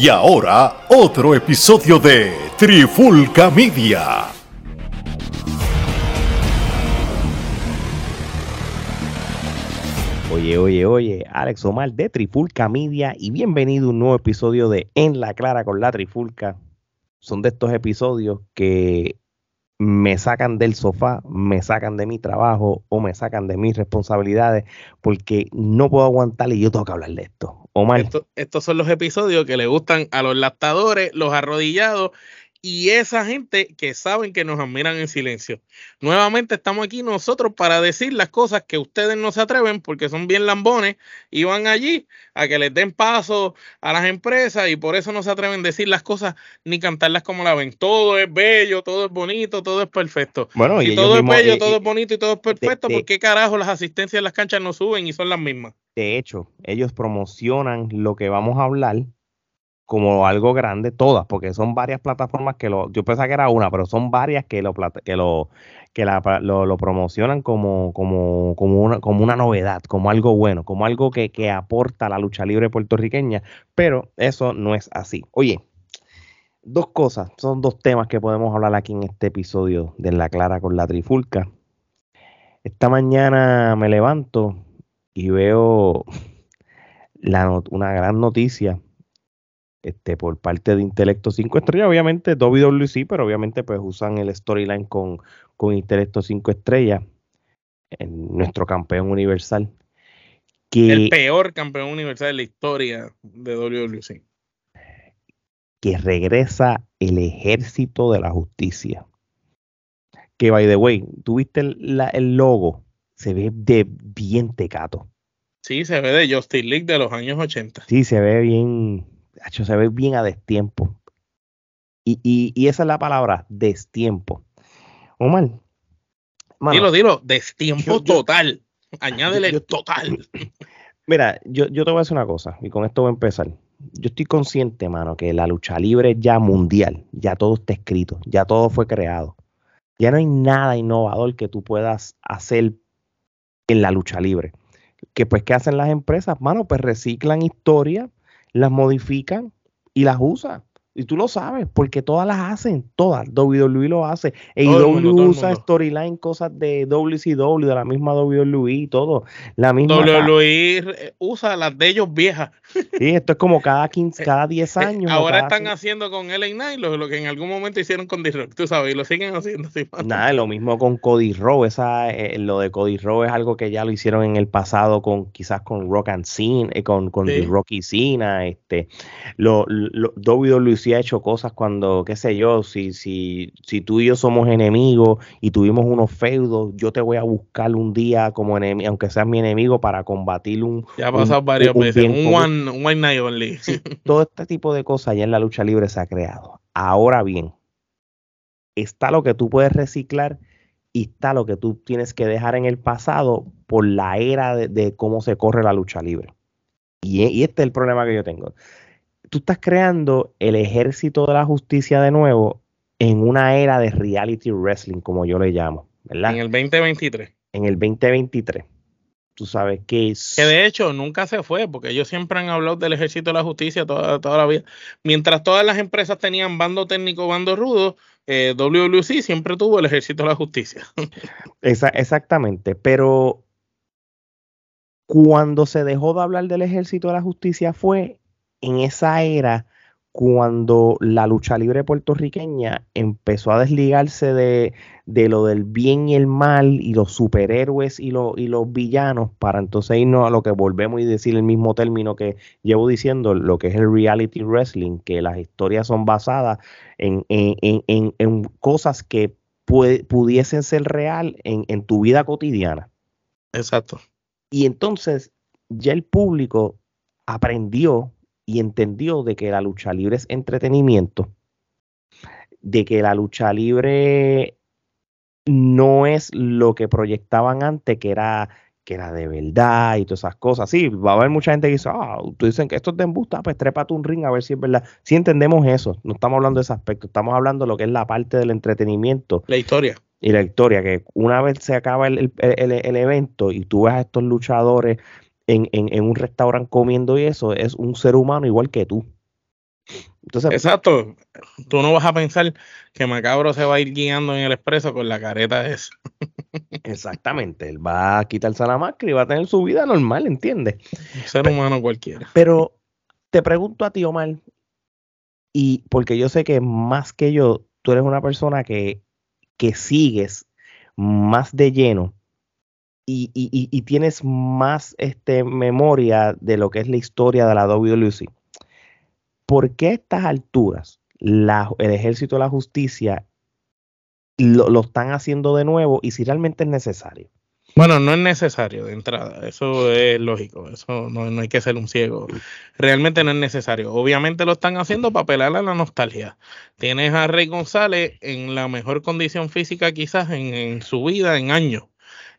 Y ahora, otro episodio de Trifulca Media. Oye, oye, oye, Alex Omar de Trifulca Media y bienvenido a un nuevo episodio de En la Clara con la Trifulca. Son de estos episodios que me sacan del sofá, me sacan de mi trabajo o me sacan de mis responsabilidades porque no puedo aguantar y yo tengo que hablar de esto. Omar. estos son los episodios que le gustan a los lactadores, los arrodillados y esa gente que saben que nos admiran en silencio. Nuevamente estamos aquí nosotros para decir las cosas que ustedes no se atreven porque son bien lambones y van allí a que les den paso a las empresas y por eso no se atreven a decir las cosas ni cantarlas como la ven. Todo es bello, todo es bonito, todo es perfecto. Bueno, y, todo es bello, todo es bonito y todo es perfecto, ¿por qué carajo las asistencias en las canchas no suben y son las mismas? De hecho, ellos promocionan lo que vamos a hablar como algo grande, todas, porque son varias plataformas que lo, yo pensaba que era una, pero son varias que lo que lo que lo, promocionan como, como, como, una, como una novedad, como algo bueno, como algo que, que aporta a la lucha libre puertorriqueña, pero eso no es así. Oye, dos cosas, son dos temas que podemos hablar aquí en este episodio de La Clara con la Trifulca. Esta mañana me levanto y veo la, una gran noticia este, por parte de Intelecto 5 estrellas, obviamente WWC, pero obviamente pues usan el storyline con, con Intelecto 5 estrellas, en nuestro campeón universal. Que, el peor campeón universal de la historia de WWC. Que regresa el ejército de la justicia. Que by the way, tuviste el, el logo, se ve de bien tecato. Sí, se ve de Justin League de los años 80. Sí, se ve bien, se ve bien a destiempo. Y, esa es la palabra, destiempo. Omar. dilo, dilo, destiempo total. Añádele total. Mira, yo, yo te voy a decir una cosa, y con esto voy a empezar. Yo estoy consciente, mano, que la lucha libre ya mundial, ya todo está escrito, ya todo fue creado. Ya no hay nada innovador que tú puedas hacer en la lucha libre. Que pues, ¿qué hacen las empresas? Mano, pues reciclan historia las modifican y las usan. Y tú lo sabes, porque todas las hacen, todas. WWE lo hace. AEW usa storyline, cosas de WCW, de la misma WWE y todo. La misma WWE usa las de ellos viejas. Sí, esto es como cada 15, eh, cada 10 eh, años. Ahora están haciendo con LA Knight lo, que en algún momento hicieron con D-Rock, tú sabes, y lo siguen haciendo. Nada, lo mismo con Cody Rowe. Esa, eh, lo de Cody Rowe es algo que ya lo hicieron en el pasado con quizás con Rock and Cena, con, con D-Rock y Cena. Este, lo, lo, WWE ha hecho cosas cuando, qué sé yo, si, si, si tú y yo somos enemigos y tuvimos unos feudos, yo te voy a buscar un día como enemigo, aunque seas mi enemigo, para combatir un. Ya ha pasado varias veces, un, one, one, night only. todo este tipo de cosas ya en la lucha libre se ha creado. Ahora bien, está lo que tú puedes reciclar y está lo que tú tienes que dejar en el pasado por la era de, cómo se corre la lucha libre. Y, y, este es el problema que yo tengo tú estás creando el ejército de la justicia de nuevo en una era de reality wrestling, como yo le llamo, ¿verdad? En el 2023. En el 2023. Tú sabes que es... Que de hecho nunca se fue, porque ellos siempre han hablado del ejército de la justicia toda, toda la vida. Mientras todas las empresas tenían bando técnico, bando rudo, eh, WWC siempre tuvo el ejército de la justicia. exactamente, pero cuando se dejó de hablar del ejército de la justicia fue en esa era cuando la lucha libre puertorriqueña empezó a desligarse de, lo del bien y el mal y los superhéroes y, y los villanos para entonces irnos a lo que volvemos y decir el mismo término que llevo diciendo, lo que es el reality wrestling, que las historias son basadas en, cosas que pudiesen ser real en, en tu vida cotidiana. Exacto. Y entonces ya el público aprendió y entendió de que la lucha libre es entretenimiento, de que la lucha libre no es lo que proyectaban antes, que era que era de verdad y todas esas cosas. Sí, va a haber mucha gente que dice, ah, tú dicen que esto es de embusta, pues trépate un ring a ver si es verdad. Sí entendemos eso, no estamos hablando de ese aspecto, estamos hablando de lo que es la parte del entretenimiento. La historia. Y la historia, que una vez se acaba el, el evento y tú ves a estos luchadores en, un restaurante comiendo y eso, es un ser humano igual que tú. Entonces, Exacto. Tú no vas a pensar que Macabro se va a ir guiando en el expreso con la careta esa. Exactamente. Él va a quitarse la máscara y va a tener su vida normal, ¿entiendes? ser humano cualquiera. Pero te pregunto a ti, Omar, y porque yo sé que más que yo, tú eres una persona que, que sigues más de lleno y, tienes más este, memoria de lo que es la historia de la WLC. ¿Por qué a estas alturas el ejército de la justicia lo, están haciendo de nuevo y si realmente es necesario? Bueno, no es necesario de entrada, eso es lógico, eso no, no, hay que ser un ciego. Realmente no es necesario. Obviamente lo están haciendo para apelar a la nostalgia. Tienes a Rey González en la mejor condición física quizás en, en su vida en años.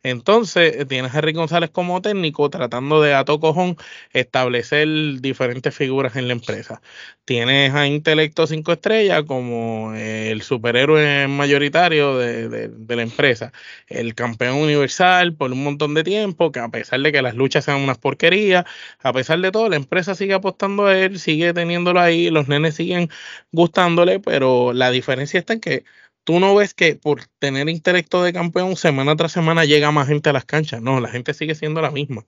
Entonces, eh, tienes a Henry González como técnico tratando de a cojón establecer diferentes figuras en la empresa. Tienes a Intelecto 5 Estrellas como el superhéroe mayoritario de, de, la empresa, el campeón universal por un montón de tiempo, que a pesar de que las luchas sean unas porquerías, a pesar de todo, la empresa sigue apostando a él, sigue teniéndolo ahí, los nenes siguen gustándole, pero la diferencia está en que tú no ves que por tener intelecto de campeón semana tras semana llega más gente a las canchas. No, la gente sigue siendo la misma.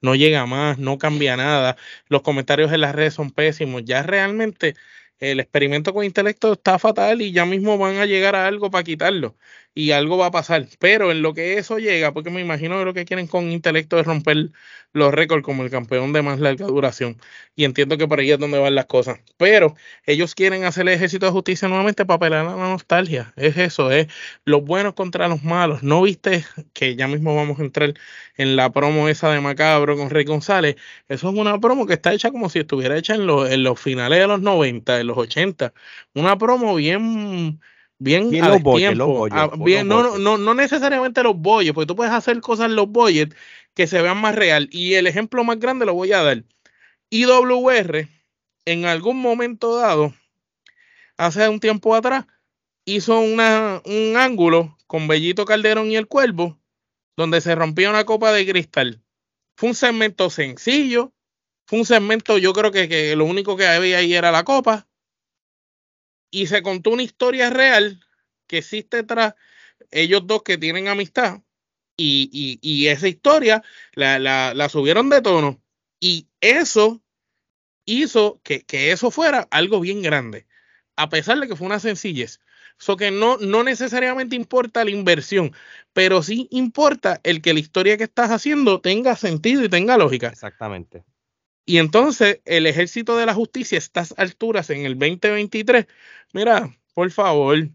No llega más, no cambia nada. Los comentarios en las redes son pésimos. Ya realmente el experimento con intelecto está fatal y ya mismo van a llegar a algo para quitarlo y algo va a pasar. Pero en lo que eso llega, porque me imagino que lo que quieren con intelecto es romper los récords como el campeón de más larga duración. Y entiendo que por ahí es donde van las cosas. Pero ellos quieren hacer el ejército de justicia nuevamente para pelear a la nostalgia. Es eso, es los buenos contra los malos. ¿No viste que ya mismo vamos a entrar en la promo esa de Macabro con Rey González? Eso es una promo que está hecha como si estuviera hecha en, los, en los finales de los 90, de los 80. Una promo bien bien, bien a tiempo. Bien, no, no, no necesariamente los boyes, porque tú puedes hacer cosas en los boyes que se vean más real. Y el ejemplo más grande lo voy a dar. IWR, en algún momento dado, hace un tiempo atrás, hizo una, un ángulo con Bellito Calderón y el Cuervo, donde se rompía una copa de cristal. Fue un segmento sencillo, fue un segmento, yo creo que, que lo único que había ahí era la copa, y se contó una historia real que existe tras ellos dos que tienen amistad y, y, esa historia la, la, la, subieron de tono y eso hizo que, que, eso fuera algo bien grande, a pesar de que fue una sencillez. So que no, no necesariamente importa la inversión, pero sí importa el que la historia que estás haciendo tenga sentido y tenga lógica. Exactamente. Y entonces el ejército de la justicia a estas alturas en el 2023, mira, por favor,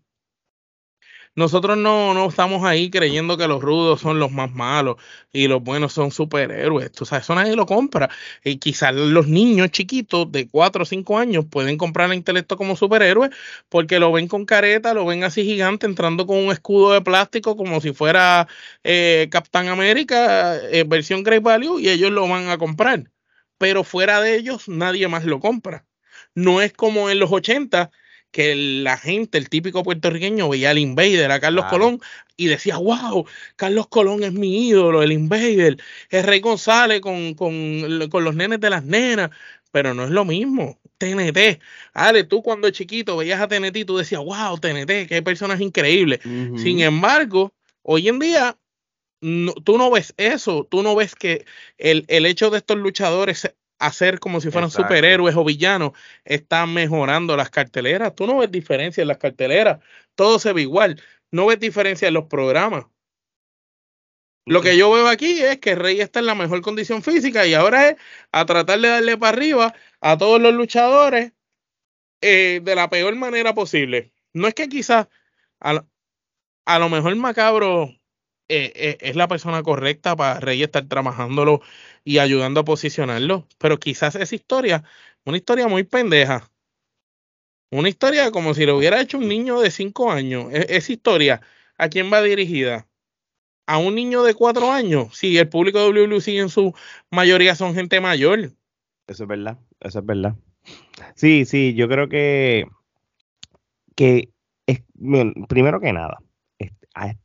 nosotros no, no estamos ahí creyendo que los rudos son los más malos y los buenos son superhéroes. Tú sabes, eso nadie lo compra. Y quizás los niños chiquitos de 4 o 5 años pueden comprar el intelecto como superhéroe porque lo ven con careta, lo ven así gigante entrando con un escudo de plástico como si fuera eh, Capitán América, eh, versión Great Value, y ellos lo van a comprar. Pero fuera de ellos, nadie más lo compra. No es como en los 80 que la gente, el típico puertorriqueño, veía al Invader, a Carlos Colón, y decía, wow, Carlos Colón es mi ídolo, el Invader, el Rey González con, con, con los nenes de las nenas, pero no es lo mismo. TNT. Ale, tú cuando chiquito veías a TNT tú decías, wow, TNT, qué personas increíbles. Sin embargo, hoy en día tú no ves eso, tú no ves que el, el hecho de estos luchadores hacer como si fueran superhéroes o villanos, está mejorando las carteleras. Tú no ves diferencia en las carteleras, todo se ve igual. No ves diferencia en los programas. Lo que yo veo aquí es que Rey está en la mejor condición física y ahora es a tratar de darle para arriba a todos los luchadores eh, de la peor manera posible. No es que quizás a, a lo mejor Macabro eh, eh, es la persona correcta para Rey estar trabajándolo y ayudando a posicionarlo. Pero quizás esa historia, una historia muy pendeja. Una historia como si lo hubiera hecho un niño de 5 años. E, esa historia, ¿a quién va dirigida? ¿A un niño de 4 años? Sí, el público de WWC en su mayoría son gente mayor. Eso es verdad, eso es verdad. Sí, sí, yo creo que, que es, primero que nada,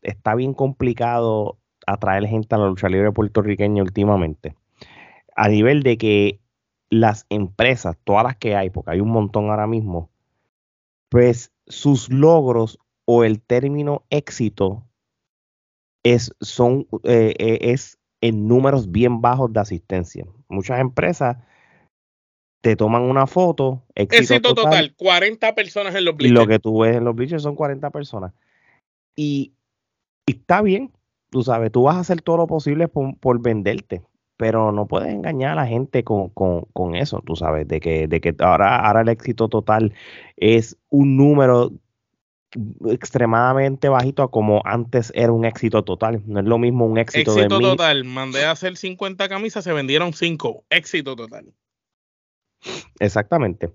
está bien complicado atraer gente a la lucha libre puertorriqueña últimamente. A nivel de que las empresas, todas las que hay, porque hay un montón ahora mismo, pues sus logros o el término éxito es, son, eh, eh, es en números bien bajos de asistencia. Muchas empresas te toman una foto, éxito, total, 40 personas en los bleachers. Y lo que tú ves en los bleachers son 40 personas. Y, está bien, tú sabes, tú vas a hacer todo lo posible por, venderte, pero no puedes engañar a la gente con, eso, tú sabes, de que, de que ahora, ahora el éxito total es un número extremadamente bajito a como antes era un éxito total. No es lo mismo un éxito, éxito total. Mandé a hacer 50 camisas, se vendieron 5. Éxito total. Exactamente.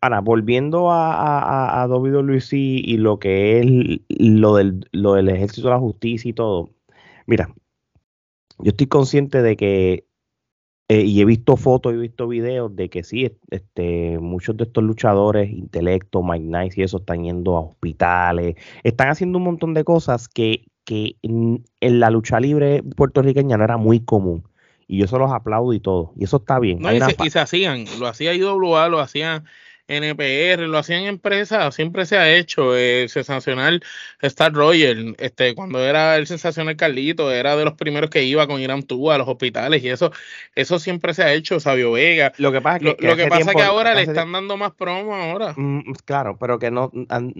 Ahora, volviendo a, a, a WWE y lo que es lo del, lo del ejército de la justicia y todo. Mira, yo estoy consciente de que eh, y he visto fotos, he visto videos de que sí, este, muchos de estos luchadores, intelecto, Mike Nice y eso, están yendo a hospitales, están haciendo un montón de cosas que, que en, la lucha libre puertorriqueña no era muy común. Y yo se los aplaudo y todo. Y eso está bien. No, y, se, y, se, hacían, lo hacía IWA, lo hacían NPR, lo hacían empresas, siempre se ha hecho. Eh, sensacional Star Roger, este, cuando era el sensacional Carlito, era de los primeros que iba con Irán Tú a los hospitales y eso, eso siempre se ha hecho, Sabio Vega. Lo que pasa, que, lo, que, pasa que ahora le están dando más promo ahora. Mm, claro, pero que no,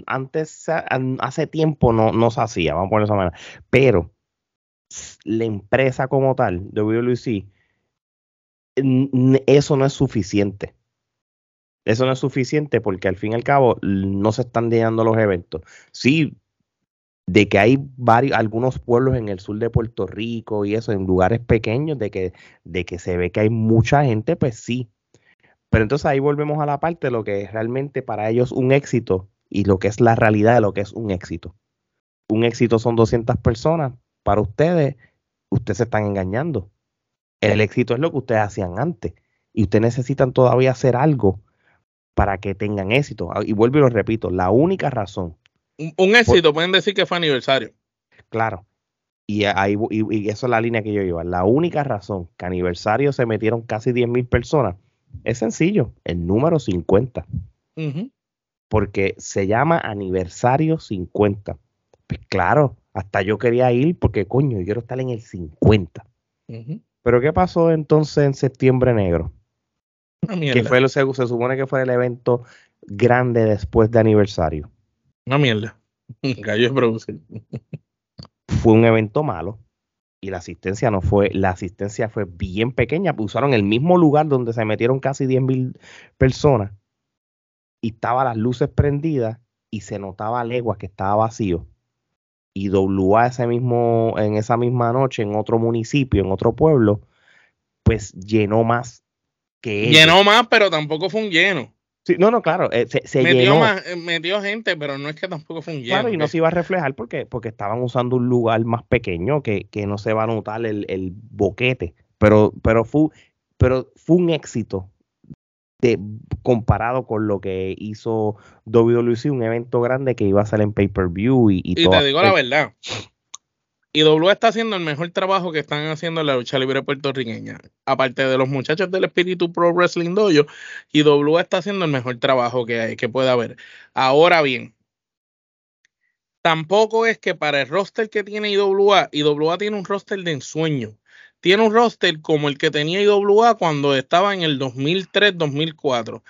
antes, hace tiempo no, no se hacía, vamos a poner esa manera. Pero la empresa como tal, WLC, eso no es suficiente eso no es suficiente porque al fin y al cabo no se están llenando los eventos. Sí, de que hay varios, algunos pueblos en el sur de Puerto Rico y eso, en lugares pequeños, de que, de que se ve que hay mucha gente, pues sí. Pero entonces ahí volvemos a la parte de lo que es realmente para ellos un éxito y lo que es la realidad de lo que es un éxito. Un éxito son 200 personas. Para ustedes, ustedes se están engañando. El éxito es lo que ustedes hacían antes. Y ustedes necesitan todavía hacer algo para que tengan éxito. Ah, y vuelvo y lo repito, la única razón. Un, éxito, pueden decir que fue aniversario. Claro. Y, ahí, y, eso es la línea que yo iba. La única razón que aniversario se metieron casi 10 mil personas es sencillo, el número 50. Porque se llama aniversario 50. Pues claro, hasta yo quería ir porque coño, yo quiero estar en el 50. Pero ¿qué pasó entonces en septiembre negro? que fue lo, se, se supone que fue el evento grande después de aniversario. Una mierda. Gallo producir. Fue un evento malo y la asistencia no fue, la asistencia fue bien pequeña, usaron el mismo lugar donde se metieron casi 10 mil personas y estaban las luces prendidas y se notaba a leguas que estaba vacío. Y WA ese mismo, en esa misma noche en otro municipio, en otro pueblo, pues llenó más Llenó más, pero tampoco fue un lleno. Sí, no, no, claro, eh, se, metió, llenó. Más, eh, metió gente, pero no es que tampoco fue un lleno. Claro, y no se iba a reflejar porque, porque estaban usando un lugar más pequeño que, no se va a notar el, boquete. Pero, pero, fue, pero fue un éxito de, comparado con lo que hizo WWC, un evento grande que iba a ser en pay-per-view y, y, y te digo la verdad, y está haciendo el mejor trabajo que están haciendo en la lucha libre puertorriqueña. Aparte de los muchachos del Espíritu Pro Wrestling Dojo, y está haciendo el mejor trabajo que, hay, que puede haber. Ahora bien, tampoco es que para el roster que tiene IWA, IWA tiene un roster de ensueño. Tiene un roster como el que tenía IWA cuando estaba en el 2003-2004.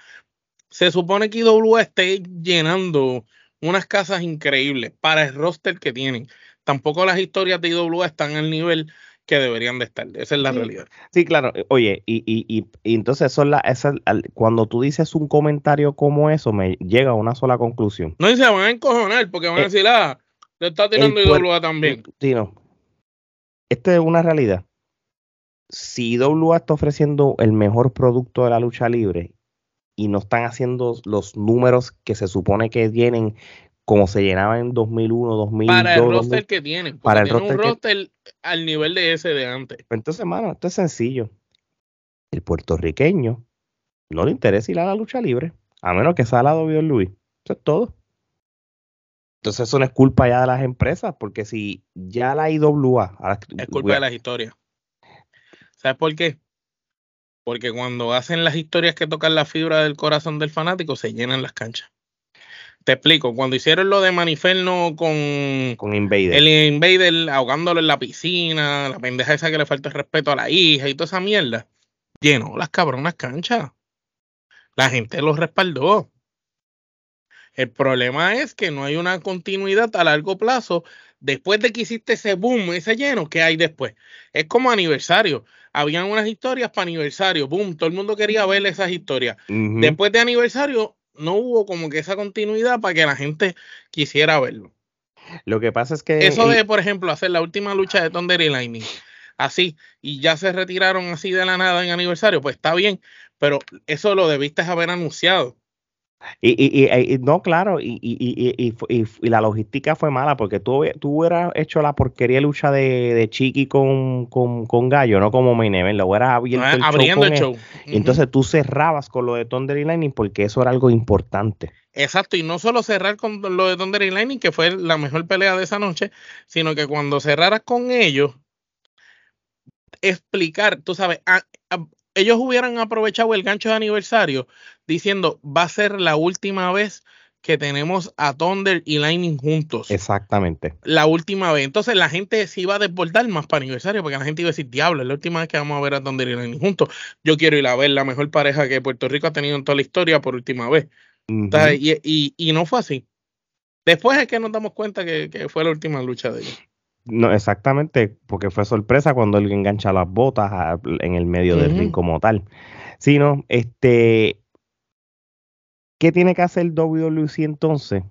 Se supone que IWA esté llenando unas casas increíbles para el roster que tienen tampoco las historias de IWA están al nivel que deberían de estar. Esa es la realidad. Sí, claro. Eh, oye, y, y, y, entonces son la, esa, cuando tú dices un comentario como eso, me llega a una sola conclusión. No, y se van a encojonar porque van a eh, decir, ah, le está tirando IWA también. Sí, no. Esto es una realidad. Si IWA está ofreciendo el mejor producto de la lucha libre y no están haciendo los números que se supone que tienen como se llenaba en 2001, 2002. Para el roster que tienen. Para el roster un roster al nivel de ese de antes. Pues entonces, hermano, esto es sencillo. El puertorriqueño no le interesa ir a la lucha libre, a menos que sea la Luis. Eso es todo. Entonces eso no es culpa ya de las empresas, porque si ya la IWA... Es culpa de las historias. ¿Sabes por qué? Porque cuando hacen las historias que tocan la fibra del corazón del fanático, se llenan las canchas. Te explico, cuando hicieron lo de Maniferno con, Con Invader. el Invader ahogándolo en la piscina, la pendeja esa que le falta el respeto a la hija y toda esa mierda, llenó las cabronas canchas. La gente los respaldó. El problema es que no hay una continuidad a largo plazo después de que hiciste ese boom, ese lleno, ¿qué hay después? Es como aniversario. Habían unas historias para aniversario, boom, todo el mundo quería ver esas historias. Después de aniversario, no hubo como que esa continuidad para que la gente quisiera verlo. Lo que pasa es que. Eso de, por ejemplo, hacer la última lucha de Thunder y Lightning, así, y ya se retiraron así de la nada en aniversario, pues está bien, pero eso lo debiste haber anunciado. Y, y, no, claro, y, la logística fue mala porque tú, tú hubieras hecho la porquería lucha de, de Chiqui con, con, con Gallo, no como main event, lo hubieras abierto el show abriendo el show. Y entonces tú cerrabas con lo de Thunder y Lightning porque eso era algo importante. Exacto, y no solo cerrar con lo de Thunder y Lightning, que fue la mejor pelea de esa noche, sino que cuando cerraras con ellos, explicar, tú sabes, a- a- ellos hubieran aprovechado el gancho de aniversario diciendo, va a ser la última vez que tenemos a Thunder y Lightning juntos. Exactamente. La última vez. Entonces la gente se iba a desbordar más para aniversario, porque la gente iba a decir, diablo, es la última vez que vamos a ver a Thunder y Lightning juntos. Yo quiero ir a ver la mejor pareja que Puerto Rico ha tenido en toda la historia por última vez. Y- y no fue así. Después es que nos damos cuenta que, que fue la última lucha de ellos. No, exactamente, porque fue sorpresa cuando él engancha las botas a- en el medio del ring como tal. Sí, no, este, ¿qué tiene que hacer WWC entonces?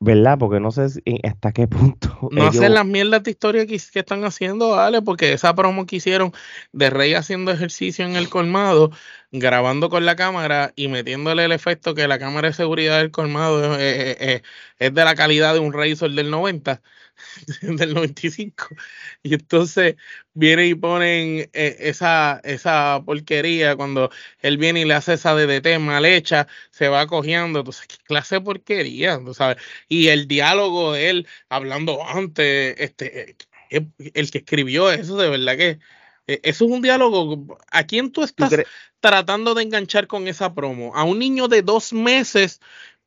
¿Verdad? Porque no sé si- en- hasta qué punto No ellos- hacen las mierdas de historia que, que están haciendo, vale, porque esa promo que hicieron de Rey haciendo ejercicio en el colmado, grabando con la cámara y metiéndole el efecto que la cámara de seguridad del colmado es, es- es- es de la calidad de un Razor del 90, del 95. Y entonces vienen y ponen eh, esa, esa porquería cuando él viene y le hace esa DDT mal hecha, se va cogiendo. Entonces, ¿qué clase de porquería? ¿Tú sabes? Y el diálogo de él hablando antes, este, eh, el que escribió eso, de verdad que eh, eso es un diálogo. ¿A quién tú ¿Tú estás crees- tratando de enganchar con esa promo? ¿A un niño de dos meses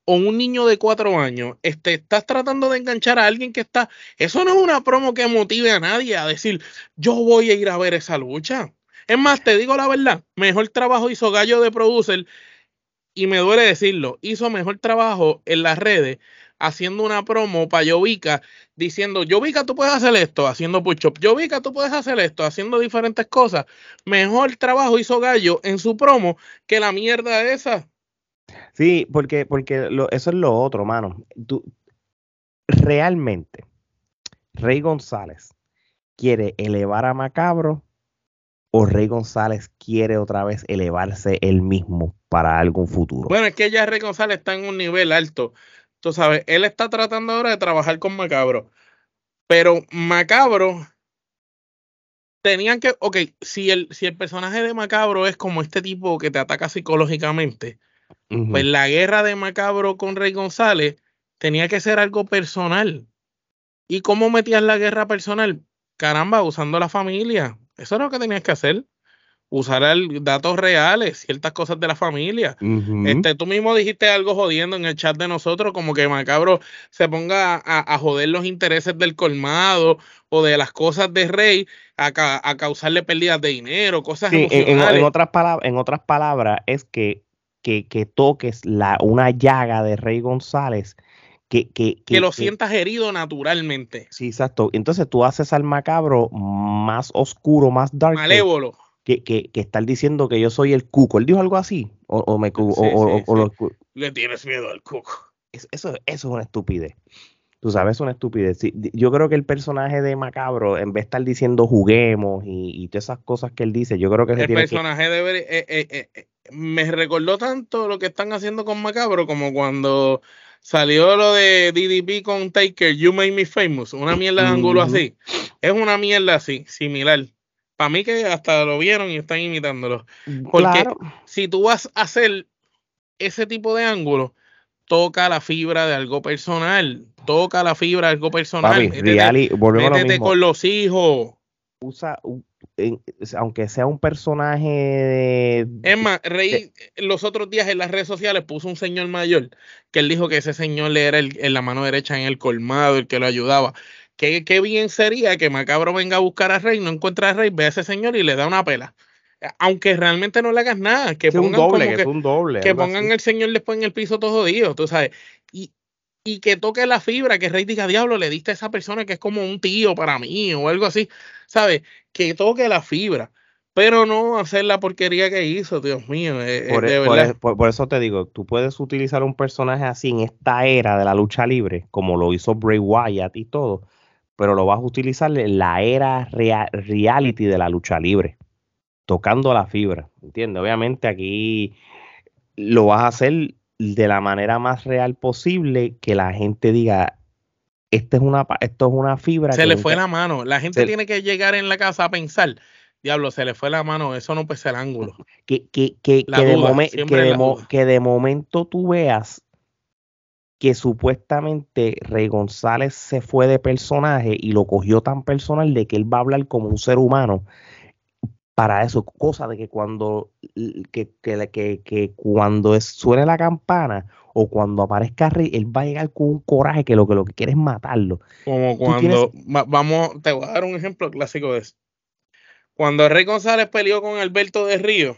o un niño de cuatro años? Este, estás tratando de enganchar a alguien que está. Eso no es una promo que motive a nadie a decir, yo voy a ir a ver esa lucha. Es más, te digo la verdad, mejor trabajo hizo Gallo de Producer y me duele decirlo, hizo mejor trabajo en las redes haciendo una promo para Yovica diciendo, Yovica, tú puedes hacer esto, haciendo push-up, Yovica, tú puedes hacer esto, haciendo diferentes cosas. Mejor trabajo hizo Gallo en su promo que la mierda esa. Sí, porque, porque lo- eso es lo otro, mano. Tú, realmente, Rey González quiere elevar a Macabro o Rey González quiere otra vez elevarse él mismo para algún futuro. Bueno, es que ya Rey González está en un nivel alto. Tú sabes, él está tratando ahora de trabajar con Macabro. Pero Macabro tenían que, ok, si el, si el personaje de Macabro es como este tipo que te ataca psicológicamente, pues la guerra de Macabro con Rey González tenía que ser algo personal. ¿Y cómo metías la guerra personal? Caramba, usando la familia. Eso era lo que tenías que hacer. Usar el- datos reales, ciertas cosas de la familia. Este, tú mismo dijiste algo jodiendo en el chat de nosotros, como que Macabro se ponga a, a joder los intereses del colmado o de las cosas de Rey a, ca- a causarle pérdidas de dinero, cosas Sí, en, en- emocionales. en otras palabras, en otras palabras, es que, que, que toques la, una llaga de Rey González que, que, que lo sientas herido naturalmente. Sí, exacto. Entonces tú haces al macabro más oscuro, más dark. Malévolo. Que, que, que estar diciendo que yo soy el cuco. ¿Él dijo algo así? ¿O, o me Sí, o- o- sí, o sí. escu- Le tienes miedo al cuco. Eso, eso, eso es una estupidez. Tú sabes, es una estupidez. Yo creo que el personaje de Macabro, en vez de estar diciendo juguemos y, y todas esas cosas que él dice, yo creo que El tiene que. personaje debe. eh, eh, eh, me recordó tanto lo que están haciendo con Macabro como cuando salió lo de DDP con Taker, You Make Me Famous, una mierda de ángulo así. Es una mierda así, similar. Para mí que hasta lo vieron y están imitándolo. Porque Claro. si tú vas a hacer ese tipo de ángulo, toca la fibra de algo personal. Toca la fibra de algo personal. Papi, métete reality- volvemos a lo mismo. con los hijos. usa, aunque sea un personaje de... Es más, Rey los otros días en las redes sociales puso un señor mayor que él dijo que ese señor le era el, en la mano derecha en el colmado, el que lo ayudaba. Qué, qué bien sería que Macabro venga a buscar a Rey, no encuentra a Rey, ve a ese señor y le da una pela aunque realmente no le hagas nada, que pongan un doble, que, un doble, que pongan el señor después en el piso todo jodido, tú sabes, y, y que toque la fibra, que Rey diga, diablo, le diste a esa persona que es como un tío para mí o algo así, ¿sabes? Que toque la fibra, pero no hacer la porquería que hizo, Dios mío. Eh, por, de e, verdad. por, por, eso te digo, tú puedes utilizar un personaje así en esta era de la lucha libre, como lo hizo Bray Wyatt y todo, pero lo vas a utilizar en la era real, reality de la lucha libre tocando la fibra, ¿entiendes? Obviamente aquí lo vas a hacer de la manera más real posible que la gente diga, esta es una, esto es una fibra. Se le fue la mano. La gente tiene que llegar en la casa a pensar, diablo, se le fue la mano, eso no pesa el ángulo. Que, que, que, que, de, que, de que de momento tú veas que supuestamente Rey González se fue de personaje y lo cogió tan personal de que él va a hablar como un ser humano para eso, cosa de que cuando que, que, que, cuando suene la campana o cuando aparezca Rey, él va a llegar con un coraje que lo que lo que quiere es matarlo. Como cuando vamos, te voy a dar un ejemplo clásico de eso. Cuando Rey González peleó con Alberto de Río,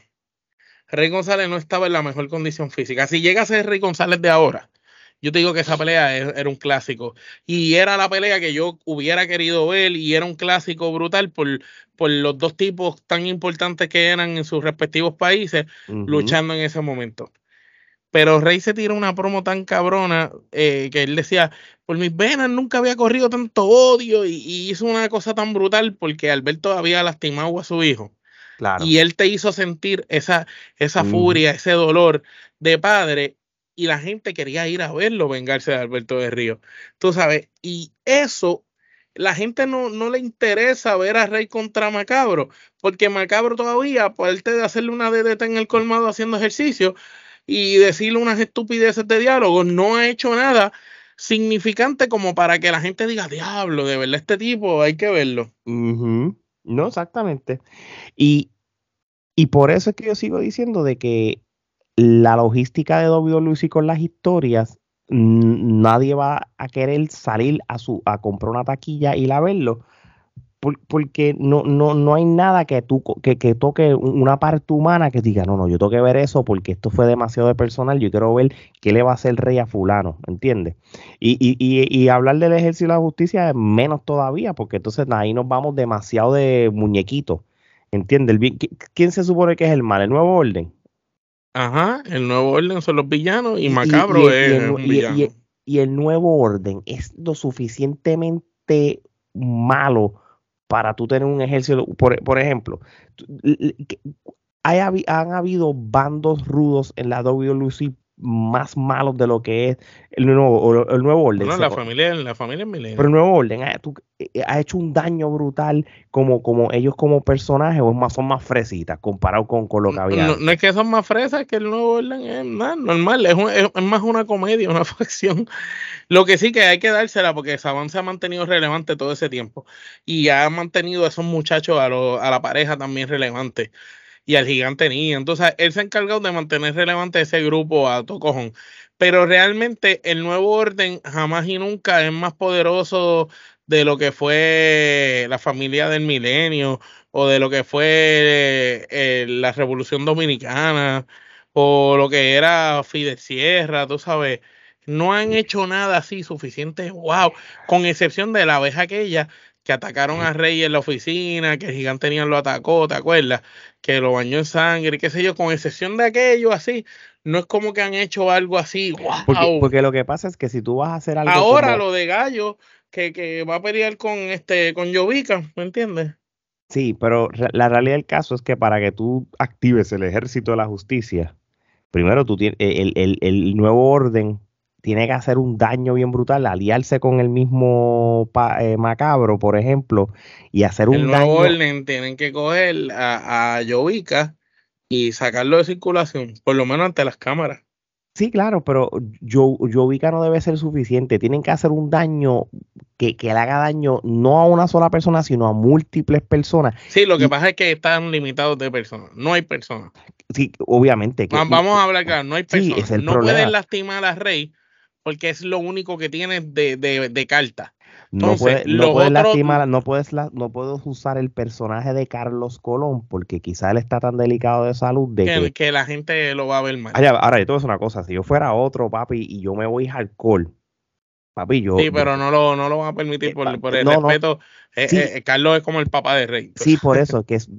Rey González no estaba en la mejor condición física. Si llega a ser Rey González de ahora, yo te digo que esa pelea era un clásico. Y era la pelea que yo hubiera querido ver y era un clásico brutal por, por los dos tipos tan importantes que eran en sus respectivos países luchando en ese momento. Pero Rey se tira una promo tan cabrona eh, que él decía, por mis venas nunca había corrido tanto odio y, hizo una cosa tan brutal porque Alberto había lastimado a su hijo. Y él te hizo sentir esa, esa furia, ese dolor de padre y la gente quería ir a verlo vengarse de Alberto de Río. Tú sabes, y eso, la gente no, no le interesa ver a Rey contra Macabro, porque Macabro todavía, aparte de hacerle una DDT en el colmado haciendo ejercicio y decirle unas estupideces de diálogo, no ha hecho nada significante como para que la gente diga, diablo, de verdad este tipo hay que verlo. No, exactamente. Y, y por eso es que yo sigo diciendo de que la logística de WWE con las historias, nadie va a querer salir a su a comprar una taquilla y la verlo porque no, no, no hay nada que, tú, que, que, toque una parte humana que diga, no, no, yo tengo que ver eso porque esto fue demasiado de personal, yo quiero ver qué le va a hacer rey a fulano, ¿entiendes? Y, y, y, y hablar del ejército de la justicia es menos todavía, porque entonces ahí nos vamos demasiado de muñequito, ¿entiendes? ¿Quién se supone que es el mal? ¿El nuevo orden? Ajá, el nuevo orden son los villanos y, Macabro es el, un villano. Y, el nuevo orden es lo suficientemente malo para tú tener un ejército. Por, por ejemplo, hay, han habido bandos rudos en la WLC más malos de lo que es el nuevo, el nuevo orden. No, la familia, la familia Milenio. Pero el nuevo orden ha, eh, eh, ha, hecho un daño brutal como, como ellos como personajes o más, son más fresitas comparado con, con lo que había. No, no, es que son más fresas, que el nuevo orden es más normal, es, es, más una comedia, una facción. Lo que sí que hay que dársela porque Saban se ha mantenido relevante todo ese tiempo y ha mantenido a esos muchachos, a, lo, a la pareja también relevante y al gigante Ni. Entonces, él se ha encargado de mantener relevante ese grupo a Tocojón. Pero realmente el nuevo orden jamás y nunca es más poderoso de lo que fue la familia del milenio o de lo que fue eh, la revolución dominicana o lo que era Fidel Sierra, tú sabes. No han hecho nada así suficiente, wow, con excepción de la abeja aquella que atacaron a Rey en la oficina, que el gigante Nian lo atacó, ¿te acuerdas? Que lo bañó en sangre, qué sé yo, con excepción de aquello así, no es como que han hecho algo así, wow. Porque, lo que pasa es que si tú vas a hacer algo Ahora lo de Gallo, que, que, va a pelear con este con Jovica, ¿me entiendes? Sí, pero la realidad del caso es que para que tú actives el ejército de la justicia, primero tú tienes el, el, el nuevo orden tiene que hacer un daño bien brutal, aliarse con el mismo eh, macabro, por ejemplo, y hacer un nuevo orden tienen que coger a, a Jovica y sacarlo de circulación, por lo menos ante las cámaras. Sí, claro, pero yo, Jovica no debe ser suficiente. Tienen que hacer un daño que, que, le haga daño no a una sola persona, sino a múltiples personas. Sí, lo que pasa es que están limitados de personas. No hay personas. Sí, obviamente. Que, Vamos a hablar claro, no hay personas. no pueden lastimar a Rey porque es lo único que tienen de, de, de carta no, puedes lastimar, no puedes, no puedes usar el personaje de Carlos Colón porque quizá él está tan delicado de salud de que, la gente lo va a ver mal. Ahora, yo te voy a decir una cosa, si yo fuera otro papi y yo me voy alcohol, papi, yo... Sí, pero no lo, no lo van a permitir por, por el respeto. Eh, eh, Carlos es como el papá de Rey. Sí, por eso, que es,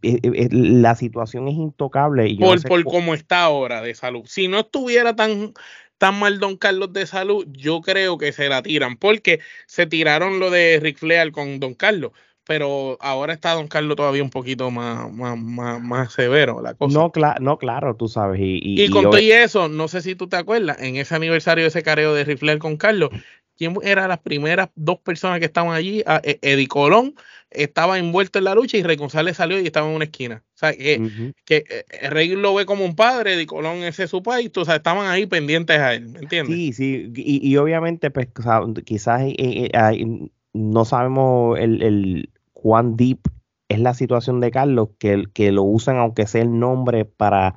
la situación es intocable. Y por, por cómo está ahora de salud. Si no estuviera tan tan mal Don Carlos de salud, yo creo que se la tiran, porque se tiraron lo de Rick Flair con Don Carlos, pero ahora está Don Carlos todavía un poquito más, más, más, severo la cosa. No, no, claro, tú sabes. Y, y, con todo y eso, no sé si tú te acuerdas, en ese aniversario de ese careo de Rick Flair con Carlos, ¿quién eran las primeras dos personas que estaban allí? Ah, e, Eddie Colón estaba envuelto en la lucha y Rey González salió y estaba en una esquina. O sea, que, que eh, Rey lo ve como un padre, Eddie Colón ese es su país, o sea, estaban ahí pendientes a él, ¿me entiendes? Sí, sí, y, obviamente, pues, quizás eh, eh, no sabemos el, el cuán deep es la situación de Carlos, que, que lo usan aunque sea el nombre para,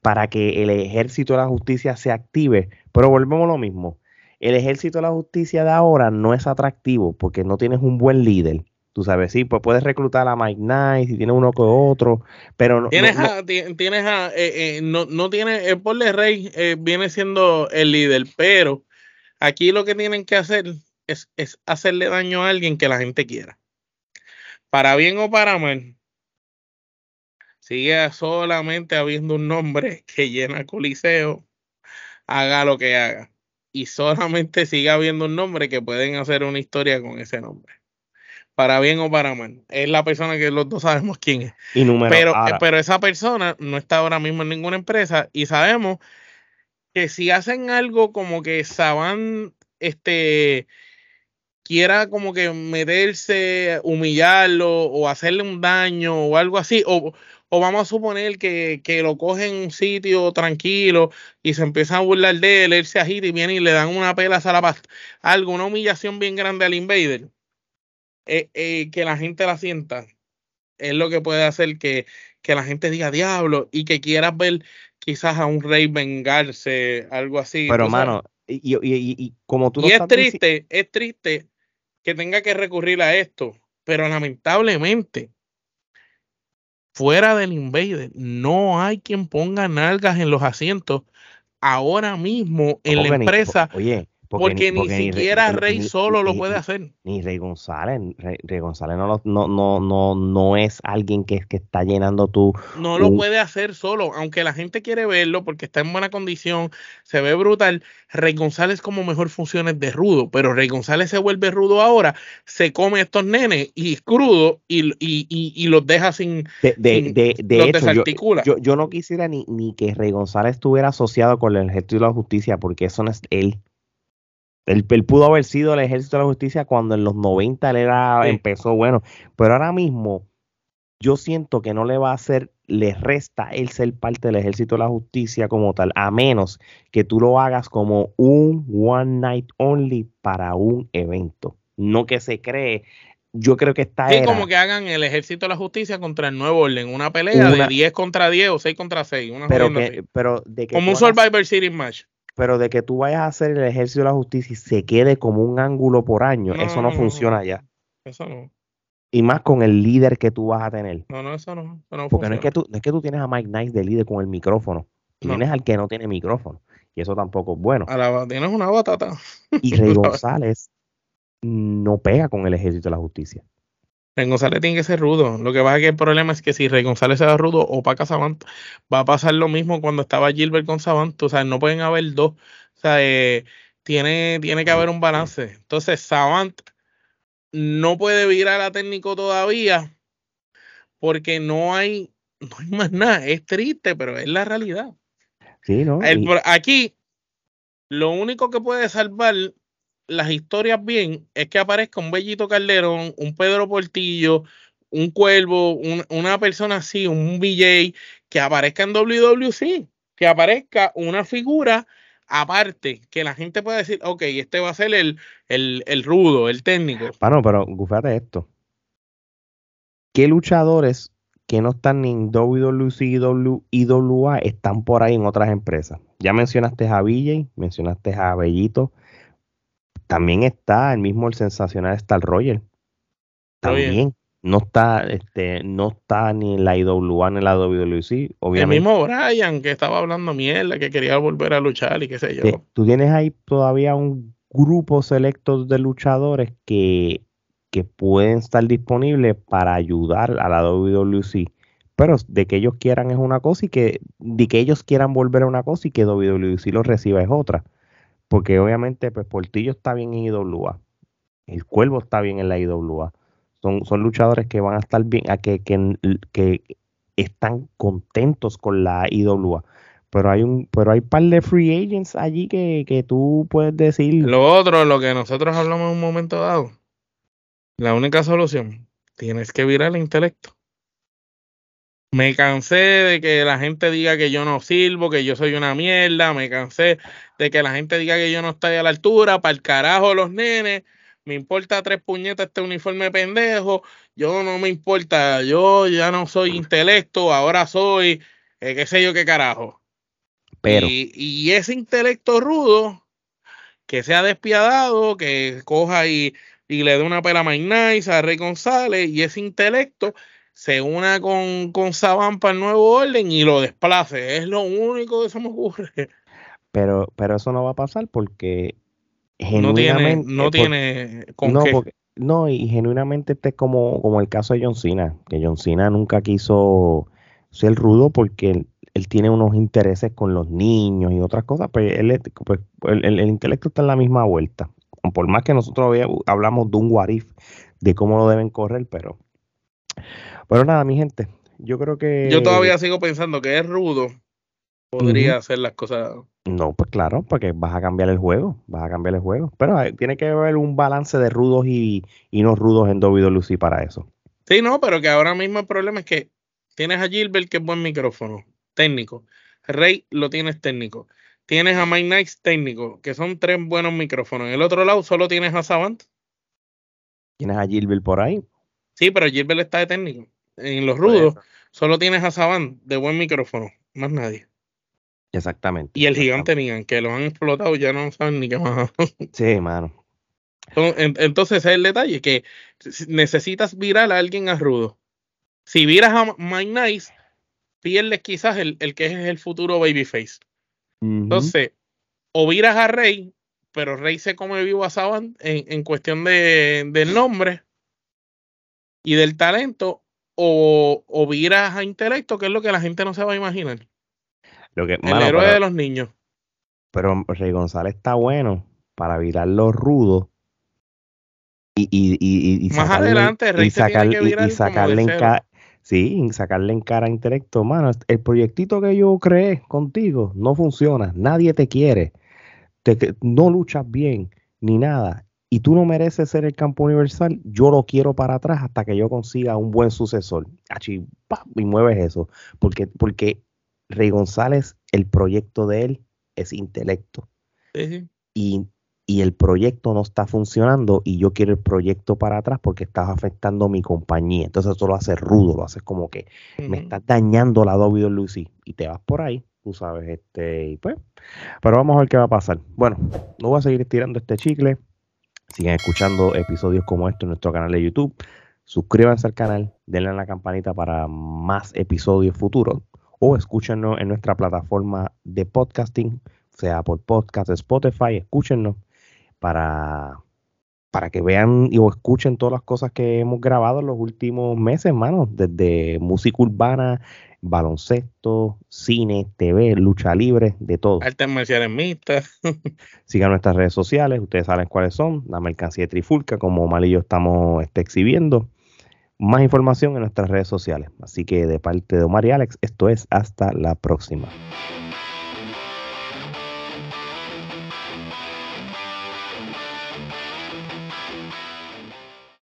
para que el ejército de la justicia se active, pero volvemos a lo mismo el ejército de la justicia de ahora no es atractivo porque no tienes un buen líder. Tú sabes, sí, pues puedes reclutar a Mike Nice y tiene uno que otro, pero no. Tienes a, tienes a, eh, eh, no, no tiene, el Paul Rey eh, viene siendo el líder, pero aquí lo que tienen que hacer es, es hacerle daño a alguien que la gente quiera. Para bien o para mal, sigue solamente habiendo un nombre que llena Coliseo, haga lo que haga y solamente siga habiendo un nombre que pueden hacer una historia con ese nombre. Para bien o para mal. Es la persona que los dos sabemos quién es. pero, eh, pero esa persona no está ahora mismo en ninguna empresa y sabemos que si hacen algo como que Saban este quiera como que meterse, humillarlo o hacerle un daño o algo así, o, o vamos a suponer que, lo cogen en un sitio tranquilo y se empiezan a burlar de él, él se agita y viene y le dan una pela a la algo, una humillación bien grande al invader, eh, eh, que la gente la sienta, es lo que puede hacer que, que la gente diga diablo y que quieras ver quizás a un rey vengarse, algo así. Pero, mano, y, como tú Y es triste, es triste que tenga que recurrir a esto, pero lamentablemente fuera del Invader, no hay quien ponga nalgas en los asientos ahora mismo en la empresa. Oye, porque, ni, siquiera Rey solo lo puede hacer. Ni Rey González. Rey, González no, no, no, no, no es alguien que, que está llenando tu. No lo puede hacer solo. Aunque la gente quiere verlo porque está en buena condición, se ve brutal. Rey González como mejor funciona de rudo. Pero Rey González se vuelve rudo ahora, se come a estos nenes y es crudo y, y, y, los deja sin. De, de, de, hecho, yo, yo, no quisiera ni, ni que Rey González estuviera asociado con el ejército de la justicia porque eso no es él. Él, pudo haber sido el ejército de la justicia cuando en los 90 él era, empezó bueno, pero ahora mismo yo siento que no le va a hacer, le resta él ser parte del ejército de la justicia como tal, a menos que tú lo hagas como un one night only para un evento, no que se cree. Yo creo que está. Sí, como que hagan el ejército de la justicia contra el nuevo orden, una pelea de 10 contra 10 o 6 contra 6. pero, pero de que como un Survivor Series match pero de que tú vayas a hacer el ejercicio de la justicia y se quede como un ángulo por año, eso no, funciona ya. Eso no. Y más con el líder que tú vas a tener. No, no, eso no. Porque no es, que tú, es que tú tienes a Mike Nice de líder con el micrófono. Tienes al que no tiene micrófono. Y eso tampoco es bueno. tienes una batata. Y Rey González no pega con el ejército de la justicia. Rey González tiene que ser rudo. Lo que pasa es que el problema es que si Rey González se da rudo o Paca Savant, va a pasar lo mismo cuando estaba Gilbert con Savant. O sea, no pueden haber dos. O sea, eh, tiene, tiene que haber un balance. Entonces, Savant no puede virar a técnico todavía porque no hay, no hay más nada. Es triste, pero es la realidad. Sí, ¿no? Aquí, lo único que puede salvar las historias bien es que aparezca un Bellito Calderón, un Pedro Portillo, un Cuervo, una persona así, un BJ, que aparezca en WWC, que aparezca una figura aparte, que la gente pueda decir, ok, este va a ser el, el, el rudo, el técnico. Bueno, pero gufate esto. ¿Qué luchadores que no están ni en WWC y IWA están por ahí en otras empresas? Ya mencionaste a BJ, mencionaste a Bellito. También está el mismo el sensacional Star Roger. También no está, este, no está ni en la IWA ni en la WWC. Obviamente. El mismo Brian que estaba hablando mierda, que quería volver a luchar y qué sé yo. Tú tienes ahí todavía un grupo selecto de luchadores que, que pueden estar disponibles para ayudar a la WWC. Pero de que ellos quieran es una cosa y que de que ellos quieran volver a una cosa y que WWC lo reciba es otra. Porque obviamente pues Portillo está bien en IWA. El Cuervo está bien en la IWA son, luchadores que van a estar bien, a que, que, están contentos con la IWA. Pero hay un, pero hay par de free agents allí que, que tú puedes decir. Lo otro, lo que nosotros hablamos en un momento dado, la única solución, tienes que virar el intelecto. Me cansé de que la gente diga que yo no sirvo, que yo soy una mierda. Me cansé de que la gente diga que yo no estoy a la altura. Para el carajo los nenes me importa tres puñetas este uniforme pendejo, yo no me importa, yo ya no soy intelecto, ahora soy, eh, qué sé yo qué carajo. Pero. Y, ese intelecto rudo, que sea despiadado, que coja y, le dé una pela a Mike Nice, a Rey González, y ese intelecto se una con, con Saban para el nuevo orden y lo desplace. Es lo único que se me ocurre. Pero, pero eso no va a pasar porque no tiene, no tiene no, no, y genuinamente este es como, como el caso de John Cena, que John Cena nunca quiso ser rudo porque él, tiene unos intereses con los niños y otras cosas, pues, él, pues el, intelecto está en la misma vuelta. Por más que nosotros hablamos de un warif, de cómo lo deben correr, pero... Pero nada, mi gente, yo creo que... Yo todavía sigo pensando que es rudo, podría hacer las cosas no, pues claro, porque vas a cambiar el juego, vas a cambiar el juego. Pero tiene que haber un balance de rudos y, no rudos en Lucy para eso. Sí, no, pero que ahora mismo el problema es que tienes a Gilbert que es buen micrófono, técnico. Rey lo tienes técnico. Tienes a Mike Nice técnico, que son tres buenos micrófonos. En el otro lado solo tienes a Savant. ¿Tienes a Gilbert por ahí? Sí, pero Gilbert está de técnico. En los rudos solo tienes a Savant de buen micrófono, más nadie. Exactamente. Y el gigante Nigan, que lo han explotado, ya no saben ni qué más. sí, mano. Entonces, ese es el detalle, que necesitas virar a alguien a rudo. Si viras a Mike Nice, pierdes quizás el, que es el futuro babyface. Entonces, o viras a Rey, pero Rey se come vivo a Saban en, cuestión de, del nombre y del talento, o, o viras a intelecto, que es lo que la gente no se va a imaginar el héroe de los niños. Pero Rey González está bueno para virar los rudos y, y, y, más adelante Rey se tiene que y, sacarle en cara sí sacarle en cara intelecto mano el proyectito que yo creé contigo no funciona nadie te quiere te, no luchas bien ni nada y tú no mereces ser el campo universal yo lo quiero para atrás hasta que yo consiga un buen sucesor y mueves eso porque porque Rey González, el proyecto de él es intelecto. Y, el proyecto no está funcionando y yo quiero el proyecto para atrás porque estás afectando mi compañía. Entonces eso lo hace rudo, lo haces como que me estás dañando la Lucy y te vas por ahí, tú sabes, este, y pues, pero vamos a ver qué va a pasar. Bueno, no voy a seguir estirando este chicle. Sigan escuchando episodios como este en nuestro canal de YouTube. Suscríbanse al canal, denle a la campanita para más episodios futuros o escúchenos en nuestra plataforma de podcasting, sea por podcast, Spotify, escúchenos para, para que vean y o escuchen todas las cosas que hemos grabado en los últimos meses, hermano, desde música urbana, baloncesto, cine, TV, lucha libre, de todo. Artes marciales mixtas. Sigan nuestras redes sociales, ustedes saben cuáles son, la mercancía de Trifulca, como Mal y yo estamos este, exhibiendo. Más información en nuestras redes sociales. Así que de parte de Omar y Alex, esto es hasta la próxima.